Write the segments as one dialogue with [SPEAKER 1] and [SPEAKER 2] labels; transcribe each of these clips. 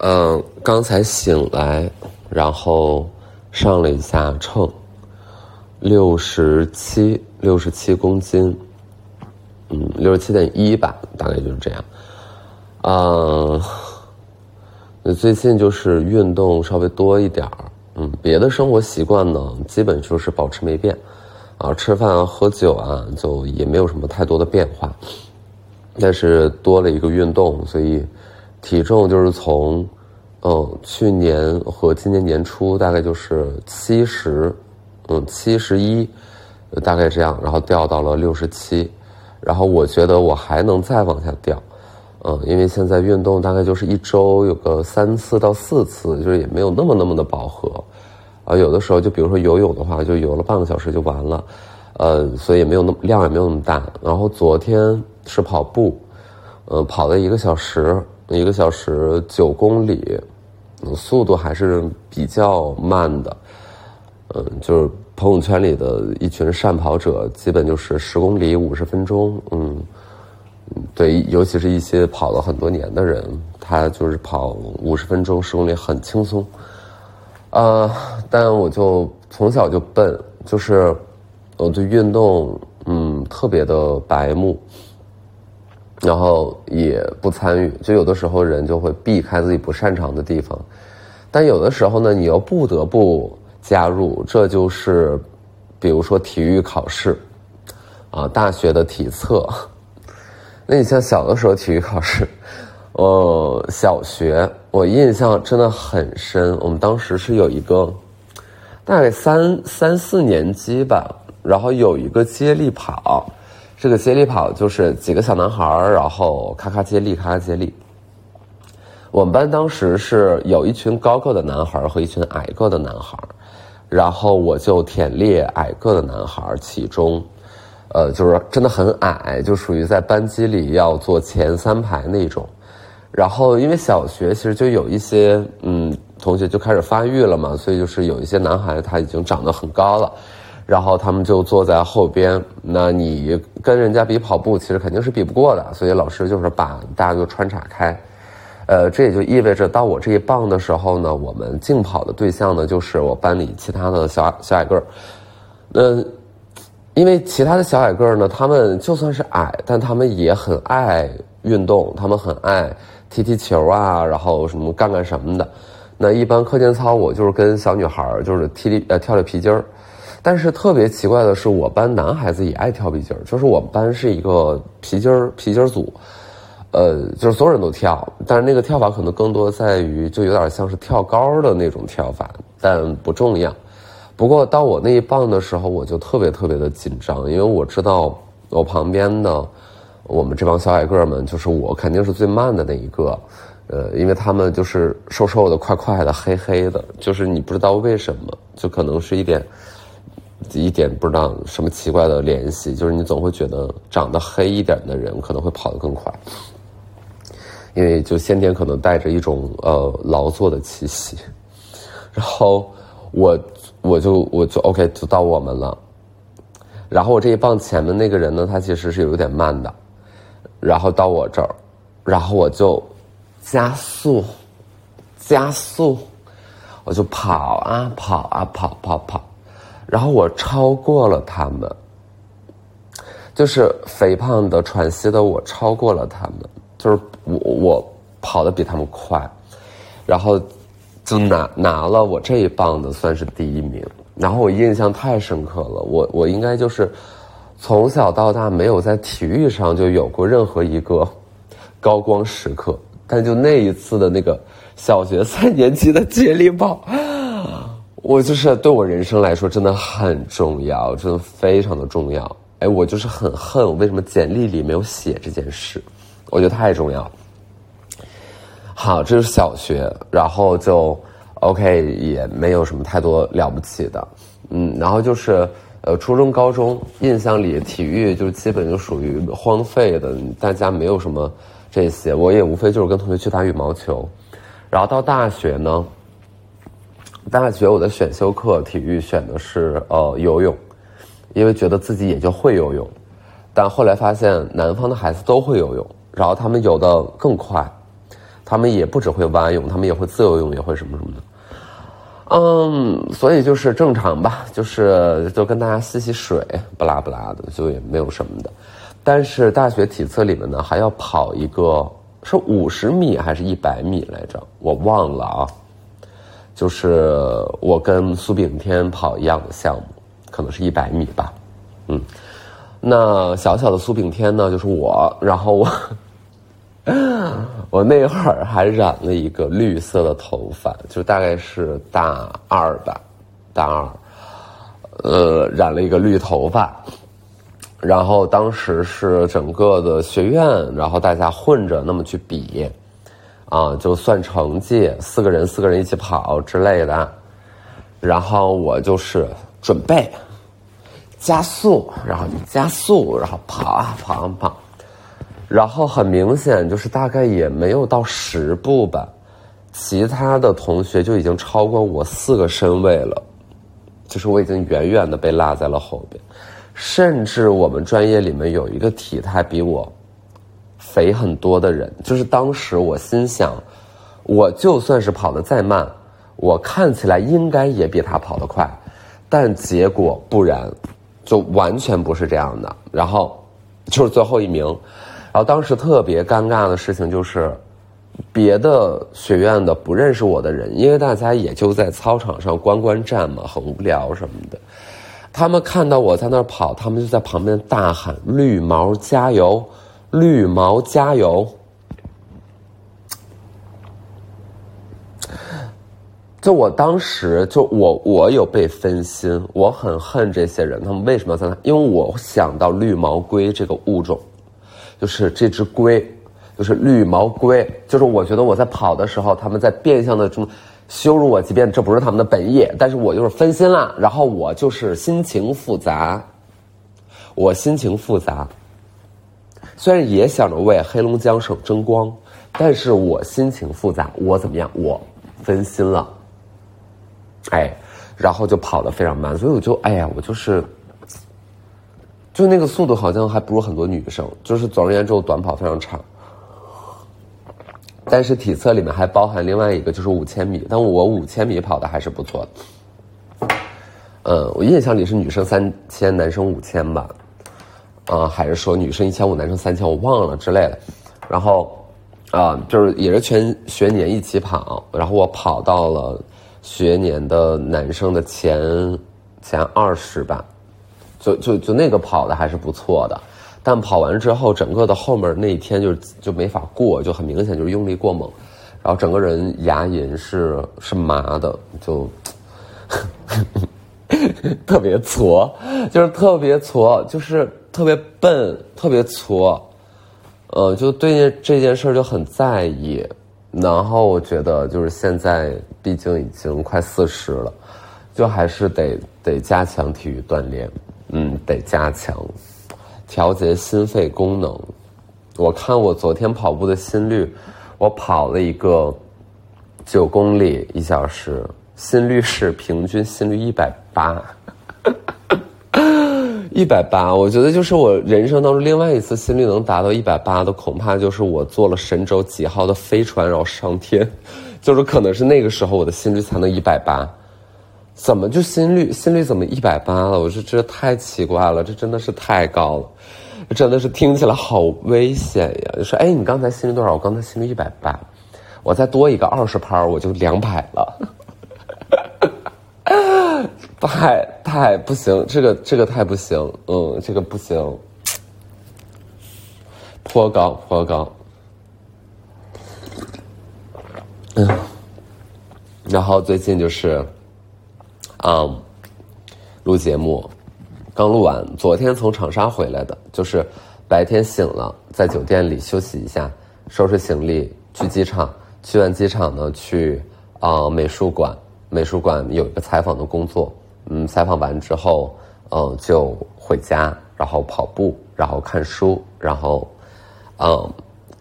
[SPEAKER 1] 嗯，刚才醒来，然后上了一下秤，六十七，六十七公斤，嗯，六十七点一吧，大概就是这样。嗯，最近就是运动稍微多一点儿，嗯，别的生活习惯呢，基本就是保持没变，啊，吃饭啊、喝酒啊，就也没有什么太多的变化，但是多了一个运动，所以。体重就是从，嗯，去年和今年年初大概就是七十，嗯，七十一，大概这样，然后掉到了六十七，然后我觉得我还能再往下掉，嗯，因为现在运动大概就是一周有个三次到四次，就是也没有那么那么的饱和，啊，有的时候就比如说游泳的话，就游了半个小时就完了，呃，所以也没有那么量也没有那么大，然后昨天是跑步，嗯，跑了一个小时。一个小时九公里，速度还是比较慢的。嗯，就是朋友圈里的一群善跑者，基本就是十公里五十分钟。嗯，对，尤其是一些跑了很多年的人，他就是跑五十分钟十公里很轻松。啊，但我就从小就笨，就是我对运动嗯特别的白目。然后也不参与，就有的时候人就会避开自己不擅长的地方，但有的时候呢，你又不得不加入，这就是，比如说体育考试，啊，大学的体测，那你像小的时候体育考试，呃，小学我印象真的很深，我们当时是有一个，大概三三四年级吧，然后有一个接力跑。这个接力跑就是几个小男孩儿，然后咔咔接力，咔咔接力。我们班当时是有一群高个的男孩和一群矮个的男孩，然后我就忝列矮个的男孩其中，呃，就是真的很矮，就属于在班级里要坐前三排那种。然后因为小学其实就有一些嗯同学就开始发育了嘛，所以就是有一些男孩他已经长得很高了。然后他们就坐在后边，那你跟人家比跑步，其实肯定是比不过的，所以老师就是把大家就穿插开，呃，这也就意味着到我这一棒的时候呢，我们竞跑的对象呢就是我班里其他的小小矮个儿，那，因为其他的小矮个儿呢，他们就算是矮，但他们也很爱运动，他们很爱踢踢球啊，然后什么干干什么的，那一般课间操我就是跟小女孩儿就是踢踢呃跳跳皮筋儿。但是特别奇怪的是，我班男孩子也爱跳皮筋儿，就是我们班是一个皮筋儿皮筋儿组，呃，就是所有人都跳，但是那个跳法可能更多在于就有点像是跳高的那种跳法，但不重要。不过到我那一棒的时候，我就特别特别的紧张，因为我知道我旁边的我们这帮小矮个儿们，就是我肯定是最慢的那一个，呃，因为他们就是瘦瘦的、快快的、黑黑的，就是你不知道为什么，就可能是一点。一点不知道什么奇怪的联系，就是你总会觉得长得黑一点的人可能会跑得更快，因为就先天可能带着一种呃劳作的气息。然后我我就我就 OK 就到我们了，然后我这一棒前面那个人呢，他其实是有点慢的，然后到我这儿，然后我就加速加速，我就跑啊跑啊跑跑跑。然后我超过了他们，就是肥胖的喘息的我超过了他们，就是我我跑的比他们快，然后就拿拿了我这一棒的算是第一名。然后我印象太深刻了，我我应该就是从小到大没有在体育上就有过任何一个高光时刻，但就那一次的那个小学三年级的接力棒。我就是对我人生来说真的很重要，真的非常的重要。哎，我就是很恨我为什么简历里没有写这件事，我觉得太重要。好，这是小学，然后就 OK，也没有什么太多了不起的。嗯，然后就是呃，初中、高中，印象里体育就基本就属于荒废的，大家没有什么这些。我也无非就是跟同学去打羽毛球，然后到大学呢。大学我的选修课体育选的是呃游泳，因为觉得自己也就会游泳，但后来发现南方的孩子都会游泳，然后他们游的更快，他们也不只会蛙泳，他们也会自由泳，也会什么什么的。嗯，所以就是正常吧，就是就跟大家吸吸水，不拉不拉的，就也没有什么的。但是大学体测里面呢，还要跑一个是五十米还是一百米来着，我忘了啊。就是我跟苏炳添跑一样的项目，可能是一百米吧。嗯，那小小的苏炳添呢，就是我，然后我。我那会儿还染了一个绿色的头发，就大概是大二吧，大二，呃，染了一个绿头发，然后当时是整个的学院，然后大家混着那么去比，啊，就算成绩，四个人四个人一起跑之类的，然后我就是准备加速，然后就加速，然后跑啊跑啊跑。然后很明显，就是大概也没有到十步吧，其他的同学就已经超过我四个身位了，就是我已经远远的被落在了后边，甚至我们专业里面有一个体态比我肥很多的人，就是当时我心想，我就算是跑得再慢，我看起来应该也比他跑得快，但结果不然，就完全不是这样的，然后就是最后一名。然后当时特别尴尬的事情就是，别的学院的不认识我的人，因为大家也就在操场上观观战嘛，很无聊什么的。他们看到我在那儿跑，他们就在旁边大喊“绿毛加油，绿毛加油”。就我当时就我我有被分心，我很恨这些人，他们为什么要在那？因为我想到绿毛龟这个物种。就是这只龟，就是绿毛龟，就是我觉得我在跑的时候，他们在变相的这么羞辱我，即便这不是他们的本意，但是我就是分心了，然后我就是心情复杂，我心情复杂，虽然也想着为黑龙江省争光，但是我心情复杂，我怎么样？我分心了，哎，然后就跑得非常慢，所以我就哎呀，我就是。就那个速度好像还不如很多女生，就是总而言之，我短跑非常差。但是体测里面还包含另外一个，就是五千米，但我五千米跑的还是不错的。嗯，我印象里是女生三千，男生五千吧，啊，还是说女生一千五，男生三千，我忘了之类的。然后啊，就是也是全学年一起跑，然后我跑到了学年的男生的前前二十吧。就就就那个跑的还是不错的，但跑完之后，整个的后面那一天就就没法过，就很明显就是用力过猛，然后整个人牙龈是是麻的，就 特别挫，就是特别挫，就是特别笨，特别挫，呃，就对这件事就很在意。然后我觉得就是现在，毕竟已经快四十了，就还是得得加强体育锻炼。嗯，得加强调节心肺功能。我看我昨天跑步的心率，我跑了一个九公里一小时，心率是平均心率一百八，一百八。我觉得就是我人生当中另外一次心率能达到一百八的，恐怕就是我坐了神舟几号的飞船然后上天，就是可能是那个时候我的心率才能一百八。怎么就心率心率怎么一百八了？我说这太奇怪了，这真的是太高了，真的是听起来好危险呀！就说哎，你刚才心率多少？我刚才心率一百八，我再多一个二十拍我就两百了，太太不行，这个这个太不行，嗯，这个不行，颇高颇高，嗯，然后最近就是。嗯，录节目，刚录完。昨天从长沙回来的，就是白天醒了，在酒店里休息一下，收拾行李去机场。去完机场呢，去啊美术馆。美术馆有一个采访的工作，嗯，采访完之后，嗯，就回家，然后跑步，然后看书，然后嗯，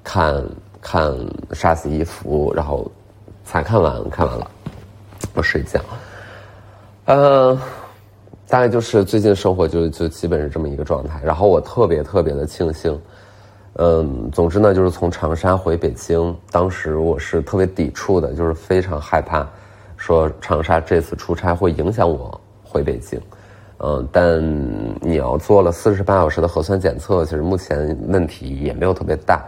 [SPEAKER 1] 看看杀死伊芙，然后才看完，看完了，我睡觉。嗯，大概就是最近生活就就基本是这么一个状态。然后我特别特别的庆幸，嗯，总之呢，就是从长沙回北京，当时我是特别抵触的，就是非常害怕，说长沙这次出差会影响我回北京。嗯，但你要做了四十八小时的核酸检测，其实目前问题也没有特别大。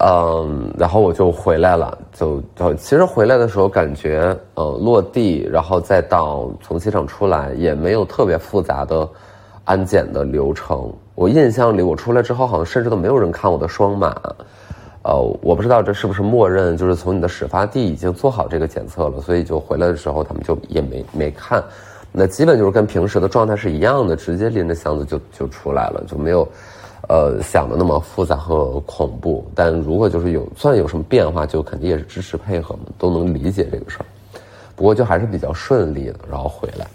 [SPEAKER 1] 嗯，然后我就回来了，就就其实回来的时候感觉，呃，落地，然后再到从机场出来，也没有特别复杂的安检的流程。我印象里，我出来之后好像甚至都没有人看我的双码。呃，我不知道这是不是默认，就是从你的始发地已经做好这个检测了，所以就回来的时候他们就也没没看。那基本就是跟平时的状态是一样的，直接拎着箱子就就出来了，就没有。呃，想的那么复杂和恐怖，但如果就是有算有什么变化，就肯定也是支持配合嘛，都能理解这个事儿。不过就还是比较顺利的，然后回来。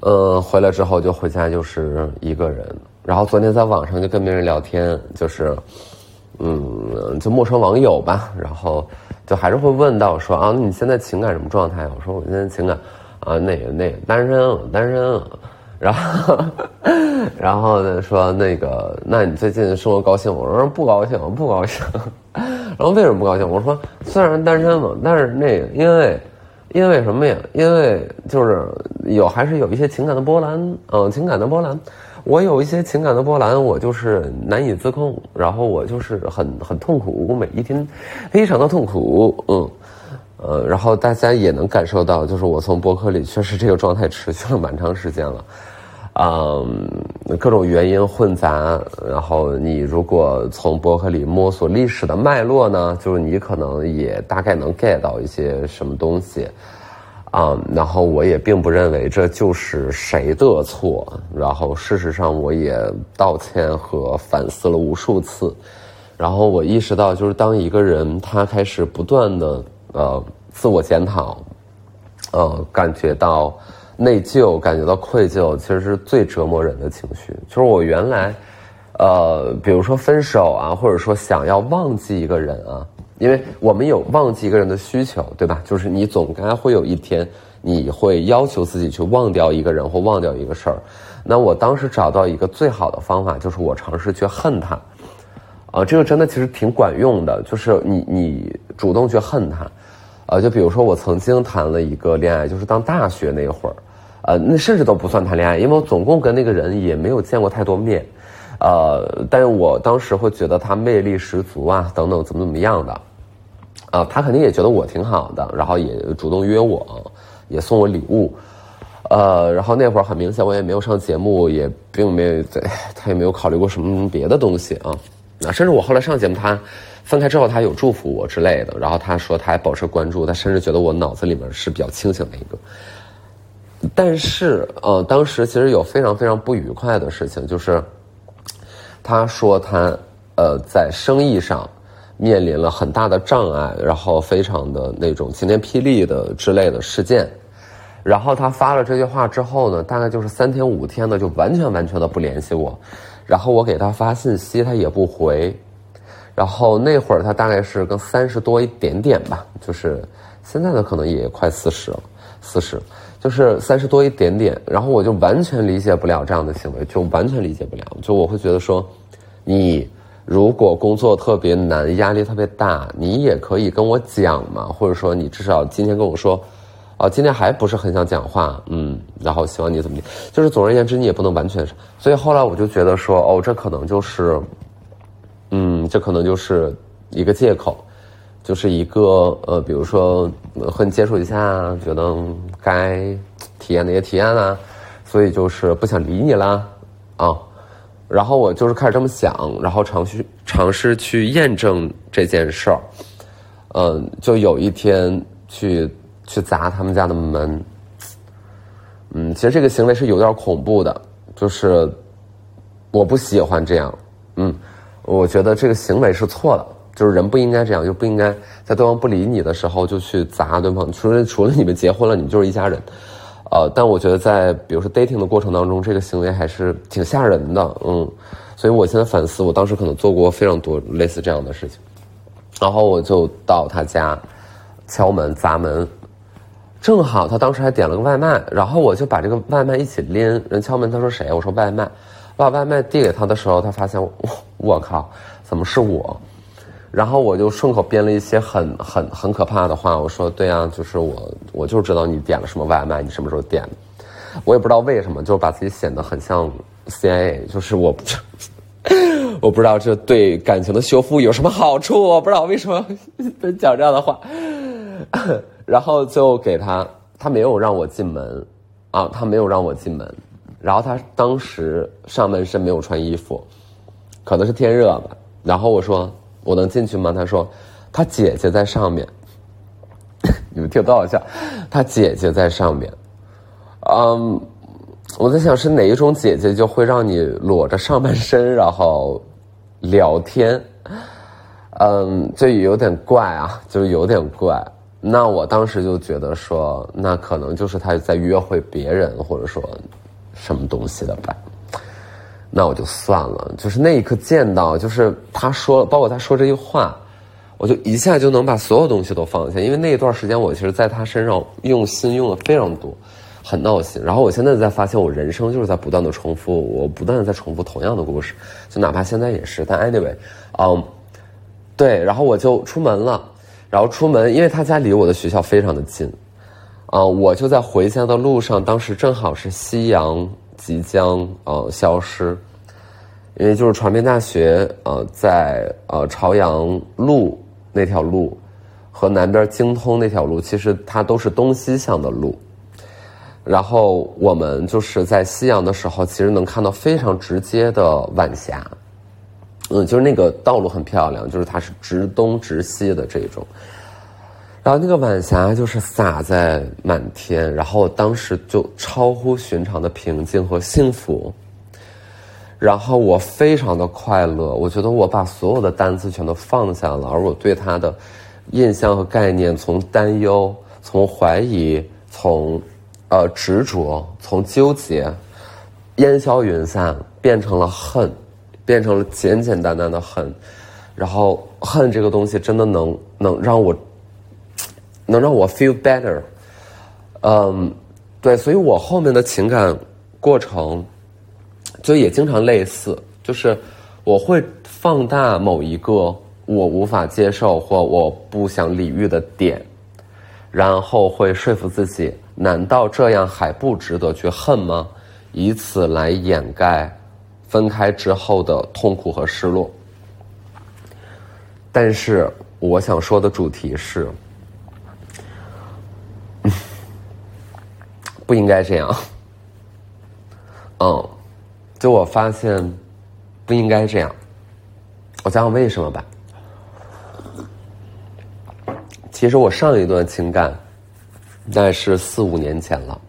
[SPEAKER 1] 呃，回来之后就回家就是一个人，然后昨天在网上就跟别人聊天，就是，嗯，就陌生网友吧，然后就还是会问到说啊，你现在情感什么状态？我说我现在情感啊，那个那个单身，单身。然后，然后呢？说那个，那你最近生活高兴？我说不高兴，不高兴。然后为什么不高兴？我说虽然单身嘛，但是那个因为，因为什么呀？因为就是有还是有一些情感的波澜，嗯，情感的波澜。我有一些情感的波澜，我就是难以自控，然后我就是很很痛苦，我每一天非常的痛苦，嗯。呃，然后大家也能感受到，就是我从博客里确实这个状态持续了蛮长时间了，嗯，各种原因混杂。然后你如果从博客里摸索历史的脉络呢，就是你可能也大概能 get 到一些什么东西，啊，然后我也并不认为这就是谁的错。然后事实上我也道歉和反思了无数次，然后我意识到，就是当一个人他开始不断的。呃，自我检讨，呃，感觉到内疚，感觉到愧疚，其实是最折磨人的情绪。就是我原来，呃，比如说分手啊，或者说想要忘记一个人啊，因为我们有忘记一个人的需求，对吧？就是你总该会有一天，你会要求自己去忘掉一个人或忘掉一个事儿。那我当时找到一个最好的方法，就是我尝试去恨他。啊，这个真的其实挺管用的，就是你你主动去恨他。呃，就比如说我曾经谈了一个恋爱，就是当大学那会儿，呃，那甚至都不算谈恋爱，因为我总共跟那个人也没有见过太多面，呃，但是我当时会觉得他魅力十足啊，等等怎么怎么样的，啊，他肯定也觉得我挺好的，然后也主动约我，也送我礼物，呃，然后那会儿很明显我也没有上节目，也并没有在，他也没有考虑过什么别的东西啊，啊，甚至我后来上节目他。分开之后，他有祝福我之类的，然后他说他还保持关注，他甚至觉得我脑子里面是比较清醒的一个。但是，呃，当时其实有非常非常不愉快的事情，就是他说他呃在生意上面临了很大的障碍，然后非常的那种晴天霹雳的之类的事件。然后他发了这句话之后呢，大概就是三天五天的就完全完全的不联系我，然后我给他发信息他也不回。然后那会儿他大概是跟三十多一点点吧，就是现在呢可能也快四十了，四十，就是三十多一点点。然后我就完全理解不了这样的行为，就完全理解不了。就我会觉得说，你如果工作特别难，压力特别大，你也可以跟我讲嘛，或者说你至少今天跟我说，哦，今天还不是很想讲话，嗯，然后希望你怎么，就是总而言之，你也不能完全。所以后来我就觉得说，哦，这可能就是。嗯，这可能就是一个借口，就是一个呃，比如说和你接触一下，觉得该体验的也体验了，所以就是不想理你啦啊。然后我就是开始这么想，然后尝试尝试去验证这件事儿。嗯，就有一天去去砸他们家的门。嗯，其实这个行为是有点恐怖的，就是我不喜欢这样。嗯。我觉得这个行为是错的，就是人不应该这样，就不应该在对方不理你的时候就去砸对方。除了除了你们结婚了，你们就是一家人，呃，但我觉得在比如说 dating 的过程当中，这个行为还是挺吓人的，嗯。所以我现在反思，我当时可能做过非常多类似这样的事情。然后我就到他家敲门砸门，正好他当时还点了个外卖，然后我就把这个外卖一起拎。人敲门，他说谁？我说外卖。我把外卖递给他的时候，他发现我。我靠，怎么是我？然后我就顺口编了一些很很很可怕的话，我说对啊，就是我，我就知道你点了什么外卖，你什么时候点的，我也不知道为什么，就把自己显得很像 CIA，就是我，我不知道这对感情的修复有什么好处，我不知道为什么讲这样的话，然后就给他，他没有让我进门，啊，他没有让我进门，然后他当时上半身没有穿衣服，可能是天热吧，然后我说。我能进去吗？他说，他姐姐在上面。你们听多好笑，他姐姐在上面。嗯，我在想是哪一种姐姐就会让你裸着上半身然后聊天。嗯，就有点怪啊，就有点怪。那我当时就觉得说，那可能就是他在约会别人，或者说什么东西的吧。那我就算了，就是那一刻见到，就是他说，包括他说这句话，我就一下就能把所有东西都放下，因为那一段时间我其实在他身上用心用的非常多，很闹心。然后我现在在发现，我人生就是在不断的重复，我不断的在重复同样的故事，就哪怕现在也是。但 anyway，嗯，对，然后我就出门了，然后出门，因为他家离我的学校非常的近，啊，我就在回家的路上，当时正好是夕阳即将呃消失。因为就是传媒大学，呃，在呃朝阳路那条路和南边京通那条路，其实它都是东西向的路。然后我们就是在夕阳的时候，其实能看到非常直接的晚霞。嗯，就是那个道路很漂亮，就是它是直东直西的这种。然后那个晚霞就是洒在满天，然后当时就超乎寻常的平静和幸福。然后我非常的快乐，我觉得我把所有的单词全都放下了，而我对他的印象和概念，从担忧、从怀疑、从呃执着、从纠结，烟消云散，变成了恨，变成了简简单单的恨。然后恨这个东西真的能能让我能让我 feel better，嗯，对，所以我后面的情感过程。就也经常类似，就是我会放大某一个我无法接受或我不想理喻的点，然后会说服自己，难道这样还不值得去恨吗？以此来掩盖分开之后的痛苦和失落。但是我想说的主题是，不应该这样。嗯。就我发现，不应该这样。我讲讲为什么吧。其实我上一段情感，那是四五年前了。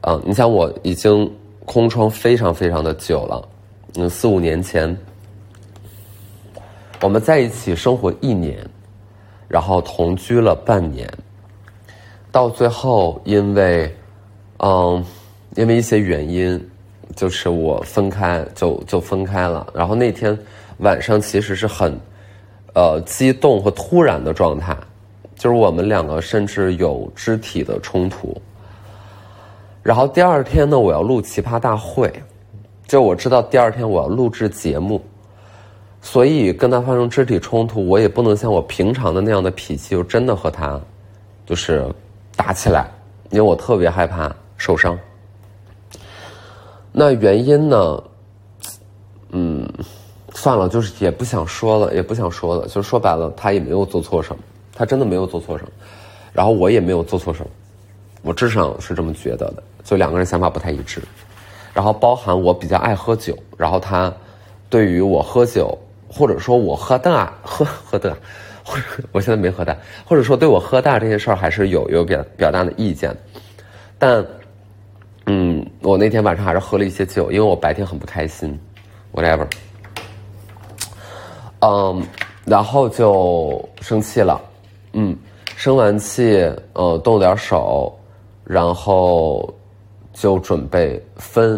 [SPEAKER 1] 嗯，你想我已经空窗非常非常的久了。嗯，四五年前，我们在一起生活一年，然后同居了半年，到最后因为，嗯，因为一些原因。就是我分开就就分开了，然后那天晚上其实是很，呃激动和突然的状态，就是我们两个甚至有肢体的冲突。然后第二天呢，我要录奇葩大会，就我知道第二天我要录制节目，所以跟他发生肢体冲突，我也不能像我平常的那样的脾气，就真的和他就是打起来，因为我特别害怕受伤。那原因呢？嗯，算了，就是也不想说了，也不想说了。就说白了，他也没有做错什么，他真的没有做错什么，然后我也没有做错什么，我至少是这么觉得的。就两个人想法不太一致，然后包含我比较爱喝酒，然后他对于我喝酒，或者说我喝大喝喝大，或 者我现在没喝大，或者说对我喝大这些事儿还是有有表表达的意见，但。嗯，我那天晚上还是喝了一些酒，因为我白天很不开心，whatever。嗯，然后就生气了，嗯，生完气，呃，动了点手，然后就准备分，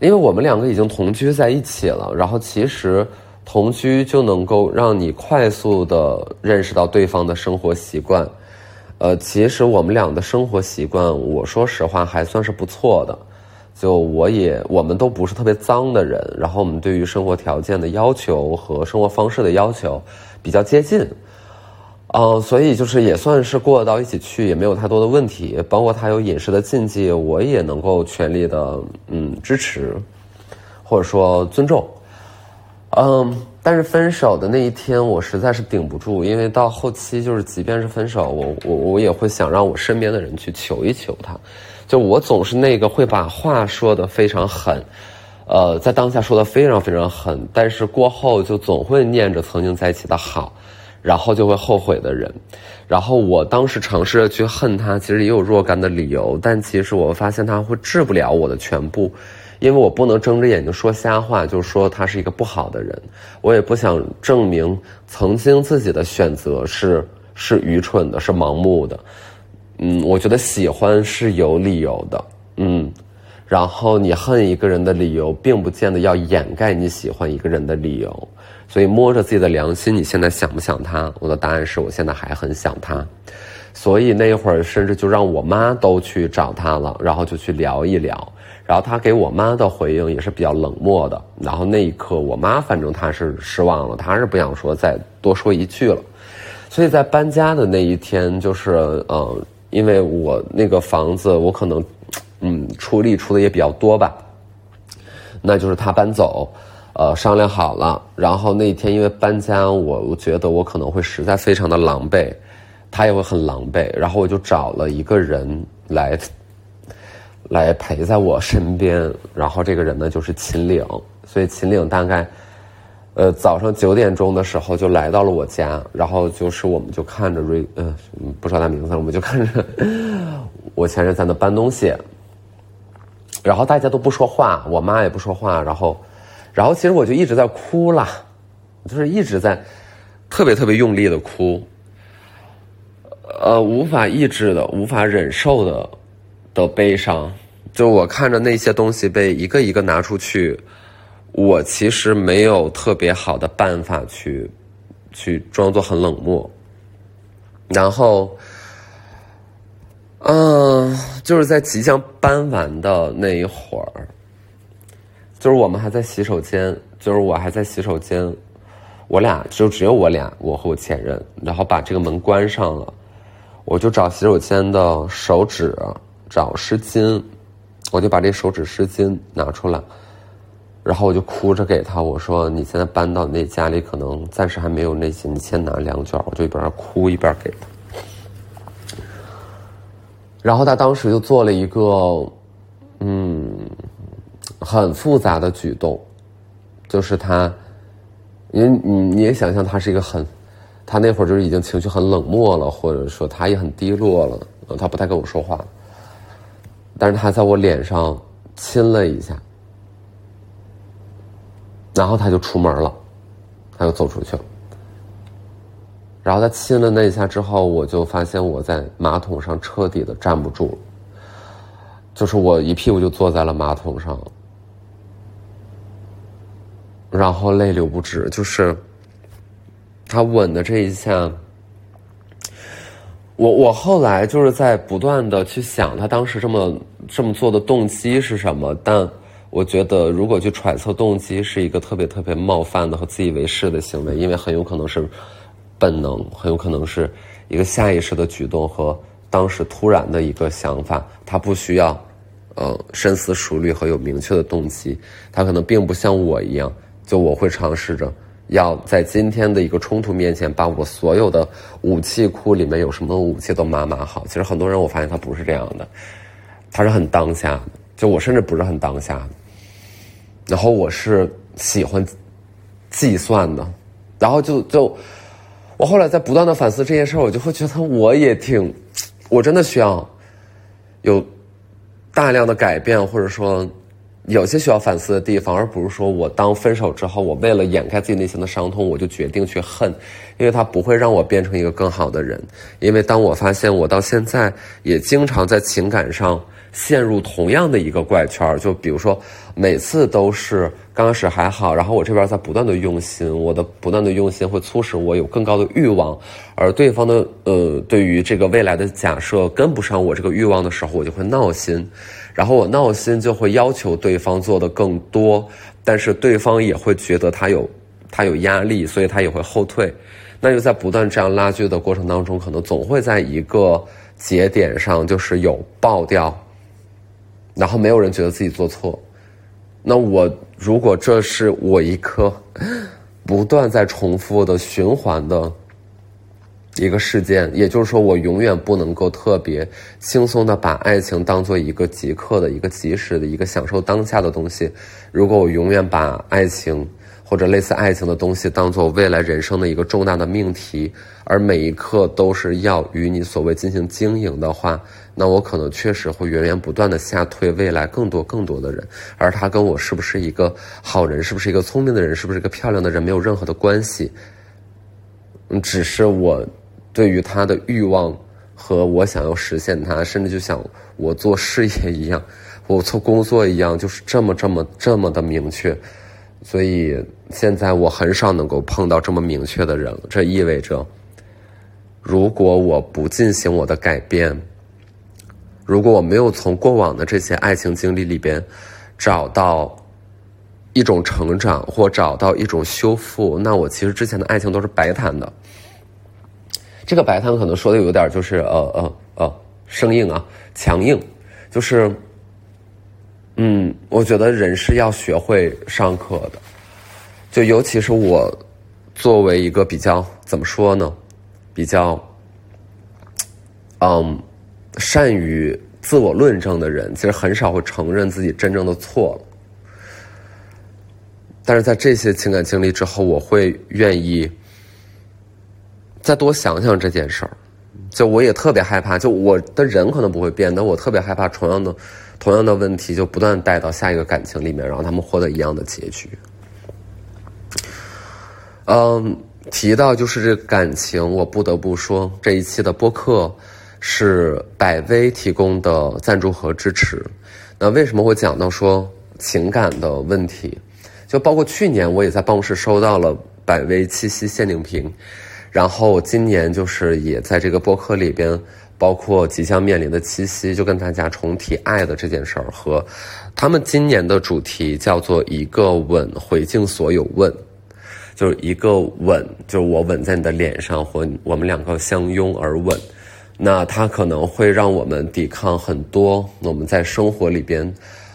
[SPEAKER 1] 因为我们两个已经同居在一起了，然后其实同居就能够让你快速的认识到对方的生活习惯。呃，其实我们俩的生活习惯，我说实话还算是不错的，就我也我们都不是特别脏的人，然后我们对于生活条件的要求和生活方式的要求比较接近，嗯，所以就是也算是过到一起去，也没有太多的问题。包括他有饮食的禁忌，我也能够全力的嗯支持，或者说尊重。嗯，但是分手的那一天，我实在是顶不住，因为到后期就是，即便是分手，我我我也会想让我身边的人去求一求他，就我总是那个会把话说的非常狠，呃，在当下说的非常非常狠，但是过后就总会念着曾经在一起的好，然后就会后悔的人，然后我当时尝试着去恨他，其实也有若干的理由，但其实我发现他会治不了我的全部。因为我不能睁着眼睛说瞎话，就说他是一个不好的人，我也不想证明曾经自己的选择是是愚蠢的，是盲目的。嗯，我觉得喜欢是有理由的，嗯，然后你恨一个人的理由，并不见得要掩盖你喜欢一个人的理由。所以摸着自己的良心，你现在想不想他？我的答案是我现在还很想他。所以那会儿甚至就让我妈都去找他了，然后就去聊一聊。然后他给我妈的回应也是比较冷漠的。然后那一刻，我妈反正她是失望了，她是不想说再多说一句了。所以在搬家的那一天，就是呃，因为我那个房子，我可能嗯出力出的也比较多吧。那就是他搬走，呃，商量好了。然后那天因为搬家，我我觉得我可能会实在非常的狼狈，他也会很狼狈。然后我就找了一个人来。来陪在我身边，然后这个人呢就是秦岭，所以秦岭大概，呃早上九点钟的时候就来到了我家，然后就是我们就看着瑞，嗯，不说他名字了，我们就看着我前任在那搬东西，然后大家都不说话，我妈也不说话，然后，然后其实我就一直在哭了，就是一直在特别特别用力的哭，呃，无法抑制的，无法忍受的。的悲伤，就我看着那些东西被一个一个拿出去，我其实没有特别好的办法去，去装作很冷漠。然后，嗯，就是在即将搬完的那一会儿，就是我们还在洗手间，就是我还在洗手间，我俩就只有我俩，我和我前任，然后把这个门关上了，我就找洗手间的手纸。找湿巾，我就把这手指湿巾拿出来，然后我就哭着给他我说：“你现在搬到那家里，可能暂时还没有那些，你先拿两卷。”我就一边哭一边给他。然后他当时就做了一个，嗯，很复杂的举动，就是他，因为你你也想象他是一个很，他那会儿就是已经情绪很冷漠了，或者说他也很低落了，他不太跟我说话。但是他在我脸上亲了一下，然后他就出门了，他就走出去了。然后他亲了那一下之后，我就发现我在马桶上彻底的站不住了，就是我一屁股就坐在了马桶上，然后泪流不止。就是他吻的这一下。我我后来就是在不断的去想他当时这么这么做的动机是什么，但我觉得如果去揣测动机是一个特别特别冒犯的和自以为是的行为，因为很有可能是本能，很有可能是一个下意识的举动和当时突然的一个想法，他不需要呃深思熟虑和有明确的动机，他可能并不像我一样，就我会尝试着。要在今天的一个冲突面前，把我所有的武器库里面有什么武器都码码好。其实很多人我发现他不是这样的，他是很当下的。就我甚至不是很当下的，然后我是喜欢计算的，然后就就我后来在不断的反思这件事，我就会觉得我也挺，我真的需要有大量的改变，或者说。有些需要反思的地方，而不是说我当分手之后，我为了掩盖自己内心的伤痛，我就决定去恨，因为它不会让我变成一个更好的人。因为当我发现我到现在也经常在情感上陷入同样的一个怪圈，就比如说每次都是刚开始还好，然后我这边在不断的用心，我的不断的用心会促使我有更高的欲望，而对方的呃对于这个未来的假设跟不上我这个欲望的时候，我就会闹心。然后我闹心就会要求对方做的更多，但是对方也会觉得他有他有压力，所以他也会后退。那就在不断这样拉锯的过程当中，可能总会在一个节点上就是有爆掉，然后没有人觉得自己做错。那我如果这是我一颗不断在重复的循环的。一个事件，也就是说，我永远不能够特别轻松的把爱情当做一个即刻的、一个即时的、一个享受当下的东西。如果我永远把爱情或者类似爱情的东西当做未来人生的一个重大的命题，而每一刻都是要与你所谓进行经营的话，那我可能确实会源源不断的下推未来更多更多的人，而他跟我是不是一个好人，是不是一个聪明的人，是不是一个漂亮的人，没有任何的关系。只是我。对于他的欲望和我想要实现他，甚至就像我做事业一样，我做工作一样，就是这么这么这么的明确。所以现在我很少能够碰到这么明确的人。这意味着，如果我不进行我的改变，如果我没有从过往的这些爱情经历里边找到一种成长或找到一种修复，那我其实之前的爱情都是白谈的。这个白汤可能说的有点就是呃呃呃生硬啊，强硬，就是，嗯，我觉得人是要学会上课的，就尤其是我作为一个比较怎么说呢，比较，嗯，善于自我论证的人，其实很少会承认自己真正的错了。但是在这些情感经历之后，我会愿意。再多想想这件事儿，就我也特别害怕。就我的人可能不会变，但我特别害怕同样的、同样的问题就不断带到下一个感情里面，然后他们获得一样的结局。嗯，提到就是这感情，我不得不说这一期的播客是百威提供的赞助和支持。那为什么会讲到说情感的问题？就包括去年我也在办公室收到了百威七夕限定瓶。然后今年就是也在这个播客里边，包括即将面临的七夕，就跟大家重提爱的这件事儿和他们今年的主题叫做一个吻回敬所有问，就是一个吻，就是我吻在你的脸上，或我们两个相拥而吻，那它可能会让我们抵抗很多我们在生活里边。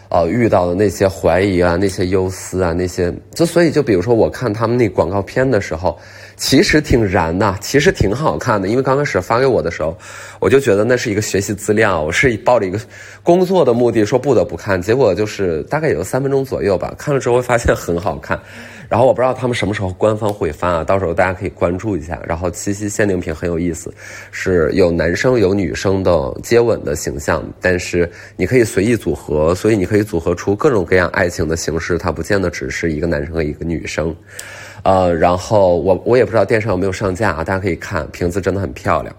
[SPEAKER 1] 呃，遇到的那些怀疑啊，那些忧思啊，那些，就所以就比如说，我看他们那广告片的时候，其实挺燃的，其实挺好看的。因为刚开始发给我的时候，我就觉得那是一个学习资料，我是抱着一个工作的目的说不得不看，结果就是大概有三分钟左右吧，看了之后发现很好看。然后我不知道他们什么时候官方会发，到时候大家可以关注一下。然后七夕限定品很有意思，是有男生有女生的接吻的形象，但是你可以随意组合，所以你可以组合出各种各样爱情的形式，它不见得只是一个男生和一个女生。呃，然后我我也不知道电商有没有上架啊，大家可以看瓶子真的很漂亮。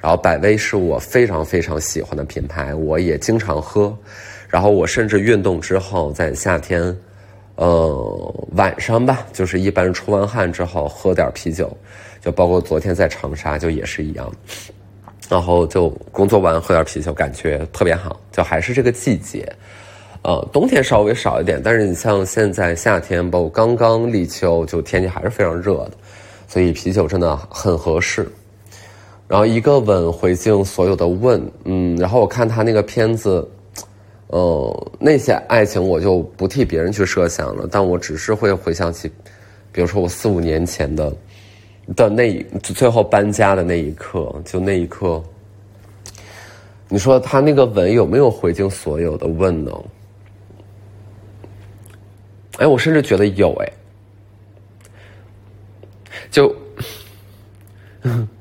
[SPEAKER 1] 然后百威是我非常非常喜欢的品牌，我也经常喝。然后我甚至运动之后在夏天。呃，晚上吧，就是一般出完汗之后喝点啤酒，就包括昨天在长沙就也是一样，然后就工作完喝点啤酒，感觉特别好。就还是这个季节，呃，冬天稍微少一点，但是你像现在夏天，包括刚刚立秋，就天气还是非常热的，所以啤酒真的很合适。然后一个吻回敬所有的问，嗯，然后我看他那个片子。呃，那些爱情我就不替别人去设想了，但我只是会回想起，比如说我四五年前的的那最后搬家的那一刻，就那一刻，你说他那个吻有没有回敬所有的问呢？哎，我甚至觉得有哎，就。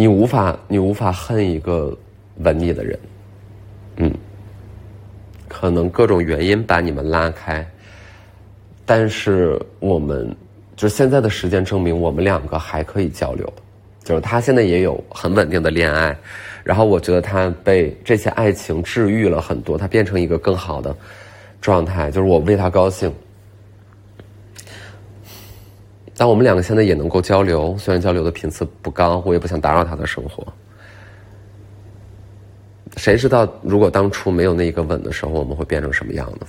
[SPEAKER 1] 你无法，你无法恨一个吻你的人，嗯，可能各种原因把你们拉开，但是我们就现在的时间证明，我们两个还可以交流，就是他现在也有很稳定的恋爱，然后我觉得他被这些爱情治愈了很多，他变成一个更好的状态，就是我为他高兴。但我们两个现在也能够交流，虽然交流的频次不高，我也不想打扰他的生活。谁知道如果当初没有那一个吻的时候，我们会变成什么样呢？